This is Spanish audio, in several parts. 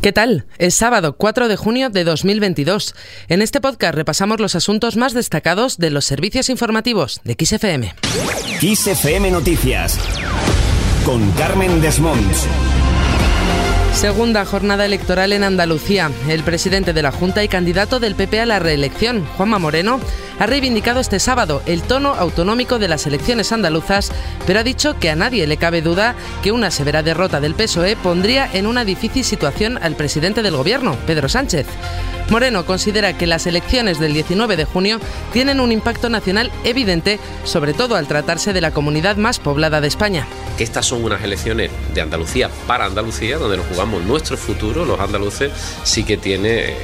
¿Qué tal? Es sábado 4 de junio de 2022. En este podcast repasamos los asuntos más destacados de los servicios informativos de XFM. XFM Noticias con Carmen Desmonts. Segunda jornada electoral en Andalucía. El presidente de la Junta y candidato del PP a la reelección, Juanma Moreno, ha reivindicado este sábado el tono autonómico de las elecciones andaluzas, pero ha dicho que a nadie le cabe duda que una severa derrota del PSOE pondría en una difícil situación al presidente del gobierno, Pedro Sánchez. Moreno considera que las elecciones del 19 de junio tienen un impacto nacional evidente, sobre todo al tratarse de la comunidad más poblada de España. Estas son unas elecciones de Andalucía para Andalucía, donde nos jugamos nuestro futuro, los andaluces, sí que tiene eh,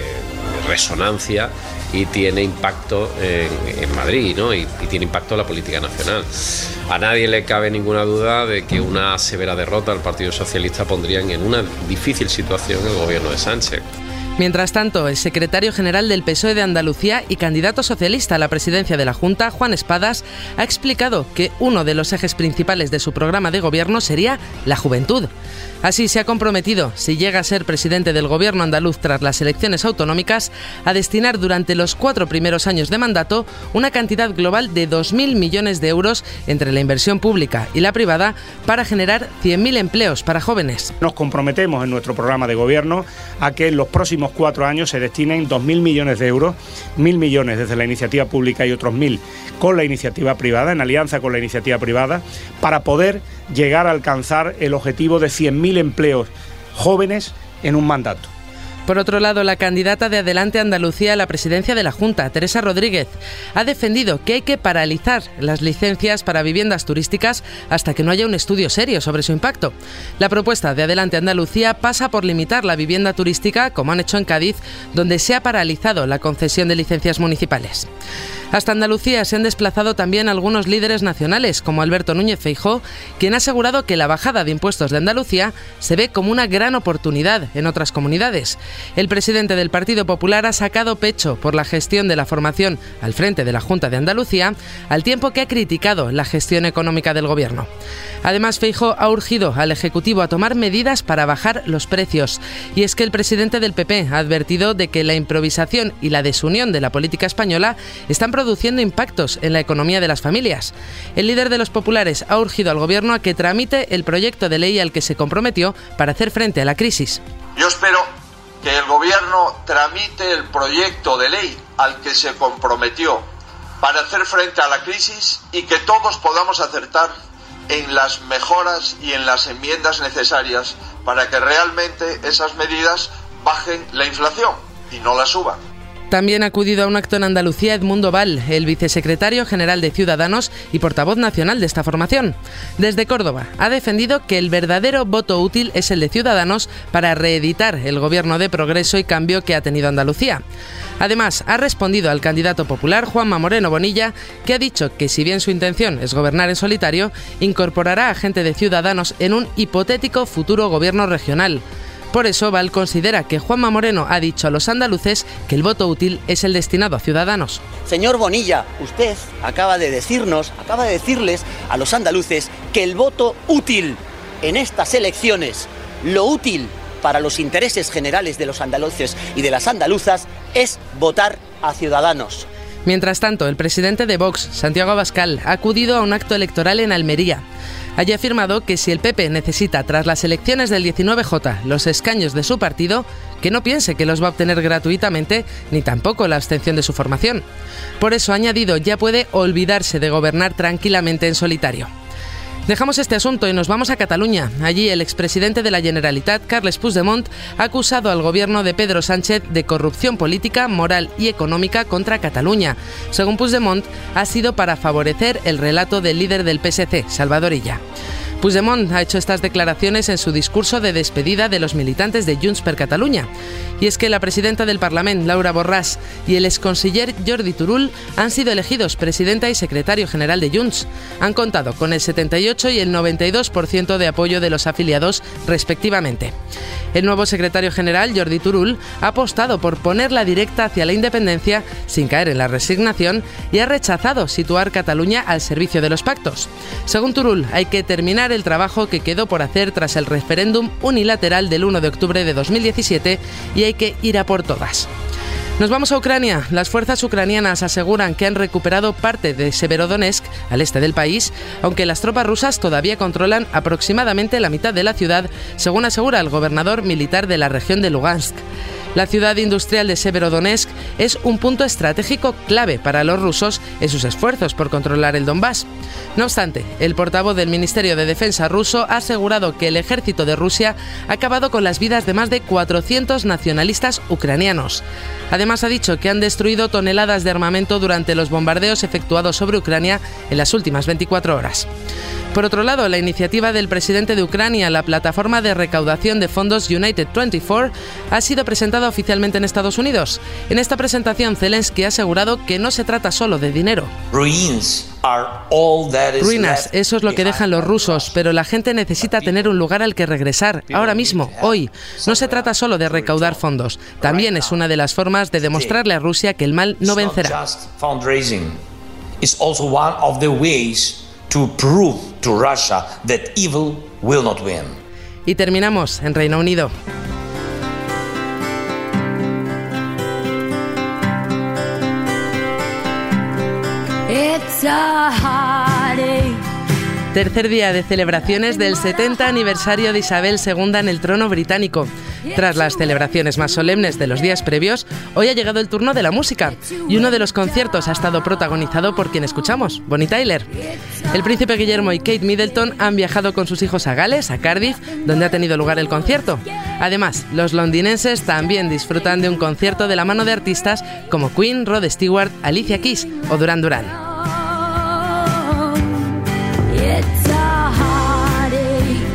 resonancia y tiene impacto en, Madrid ¿no? y, y, tiene impacto en la política nacional. A nadie le cabe ninguna duda de que una severa derrota al Partido Socialista pondrían en una difícil situación el gobierno de Sánchez. Mientras tanto, el secretario general del PSOE de Andalucía y candidato socialista a la presidencia de la Junta, Juan Espadas, ha explicado que uno de los ejes principales de su programa de gobierno sería la juventud. Así se ha comprometido, si llega a ser presidente del gobierno andaluz tras las elecciones autonómicas, a destinar durante los cuatro primeros años de mandato una cantidad global de 2.000 millones de euros entre la inversión pública y la privada para generar 100.000 empleos para jóvenes. Nos comprometemos en nuestro programa de gobierno a que en los próximos cuatro años se destinen 2.000 millones de euros, 1.000 millones desde la iniciativa pública y otros 1.000 con la iniciativa privada, en alianza con la iniciativa privada, para poder llegar a alcanzar el objetivo de 100.000 empleos jóvenes en un mandato. Por otro lado, la candidata de Adelante Andalucía a la presidencia de la Junta, Teresa Rodríguez, ha defendido que hay que paralizar las licencias para viviendas turísticas hasta que no haya un estudio serio sobre su impacto. La propuesta de Adelante Andalucía pasa por limitar la vivienda turística, como han hecho en Cádiz, donde se ha paralizado la concesión de licencias municipales. Hasta Andalucía se han desplazado también algunos líderes nacionales, como Alberto Núñez Feijó, quien ha asegurado que la bajada de impuestos de Andalucía se ve como una gran oportunidad en otras comunidades. El presidente del Partido Popular ha sacado pecho por la gestión de la formación al frente de la Junta de Andalucía, al tiempo que ha criticado la gestión económica del gobierno. Además, Feijó ha urgido al Ejecutivo a tomar medidas para bajar los precios. Y es que el presidente del PP ha advertido de que la improvisación y la desunión de la política española están produciendo impactos en la economía de las familias. El líder de los populares ha urgido al Gobierno a que tramite el proyecto de ley al que se comprometió para hacer frente a la crisis. Yo espero que el Gobierno tramite el proyecto de ley al que se comprometió para hacer frente a la crisis y que todos podamos acertar en las mejoras y en las enmiendas necesarias para que realmente esas medidas bajen la inflación y no la suban. También ha acudido a un acto en Andalucía Edmundo Val, el vicesecretario general de Ciudadanos y portavoz nacional de esta formación. Desde Córdoba ha defendido que el verdadero voto útil es el de Ciudadanos para reeditar el gobierno de progreso y cambio que ha tenido Andalucía. Además, ha respondido al candidato popular Juanma Moreno Bonilla, que ha dicho que si bien su intención es gobernar en solitario, incorporará a gente de Ciudadanos en un hipotético futuro gobierno regional. Por eso, Val considera que Juanma Moreno ha dicho a los andaluces que el voto útil es el destinado a ciudadanos. Señor Bonilla, usted acaba de decirnos, acaba de decirles a los andaluces que el voto útil en estas elecciones, lo útil para los intereses generales de los andaluces y de las andaluzas, es votar a ciudadanos. Mientras tanto, el presidente de Vox, Santiago Abascal, ha acudido a un acto electoral en Almería. Allí ha afirmado que si el PP necesita tras las elecciones del 19J los escaños de su partido, que no piense que los va a obtener gratuitamente ni tampoco la abstención de su formación. Por eso, ha añadido, ya puede olvidarse de gobernar tranquilamente en solitario. Dejamos este asunto y nos vamos a Cataluña. Allí el expresidente de la Generalitat, Carles Puigdemont, ha acusado al gobierno de Pedro Sánchez de corrupción política, moral y económica contra Cataluña. Según Puigdemont, ha sido para favorecer el relato del líder del PSC, Salvador Illa. Puigdemont ha hecho estas declaraciones en su discurso de despedida de los militantes de Junts per Catalunya. Y es que la presidenta del Parlamento, Laura Borràs, y el exconsiller Jordi Turull han sido elegidos presidenta y secretario general de Junts. Han contado con el 78 y el 92% de apoyo de los afiliados, respectivamente. El nuevo secretario general, Jordi Turul, ha apostado por poner la directa hacia la independencia sin caer en la resignación y ha rechazado situar Cataluña al servicio de los pactos. Según Turul, hay que terminar el trabajo que quedó por hacer tras el referéndum unilateral del 1 de octubre de 2017 y hay que ir a por todas. Nos vamos a Ucrania. Las fuerzas ucranianas aseguran que han recuperado parte de Severodonetsk, al este del país, aunque las tropas rusas todavía controlan aproximadamente la mitad de la ciudad, según asegura el gobernador militar de la región de Lugansk. La ciudad industrial de Severodonetsk es un punto estratégico clave para los rusos en sus esfuerzos por controlar el Donbass. No obstante, el portavoz del Ministerio de Defensa ruso ha asegurado que el ejército de Rusia ha acabado con las vidas de más de 400 nacionalistas ucranianos. Además, ha dicho que han destruido toneladas de armamento durante los bombardeos efectuados sobre Ucrania en las últimas 24 horas. Por otro lado, la iniciativa del presidente de Ucrania, la plataforma de recaudación de fondos United 24, ha sido presentada oficialmente en Estados Unidos. En esta presentación, Zelensky ha asegurado que no se trata solo de dinero. Ruinas, eso es lo que dejan los rusos, pero la gente necesita tener un lugar al que regresar, ahora mismo, hoy. No se trata solo de recaudar fondos, también es una de las formas de demostrarle a Rusia que el mal no vencerá to prove to Russia that evil will not win. Y terminamos en Reino Unido. It's a heartache. Tercer día de celebraciones del 70 aniversario de Isabel II en el trono británico. Tras las celebraciones más solemnes de los días previos, hoy ha llegado el turno de la música y uno de los conciertos ha estado protagonizado por quien escuchamos, Bonnie Tyler. El príncipe Guillermo y Kate Middleton han viajado con sus hijos a Gales, a Cardiff, donde ha tenido lugar el concierto. Además, los londinenses también disfrutan de un concierto de la mano de artistas como Queen, Rod Stewart, Alicia Keys o Duran Duran.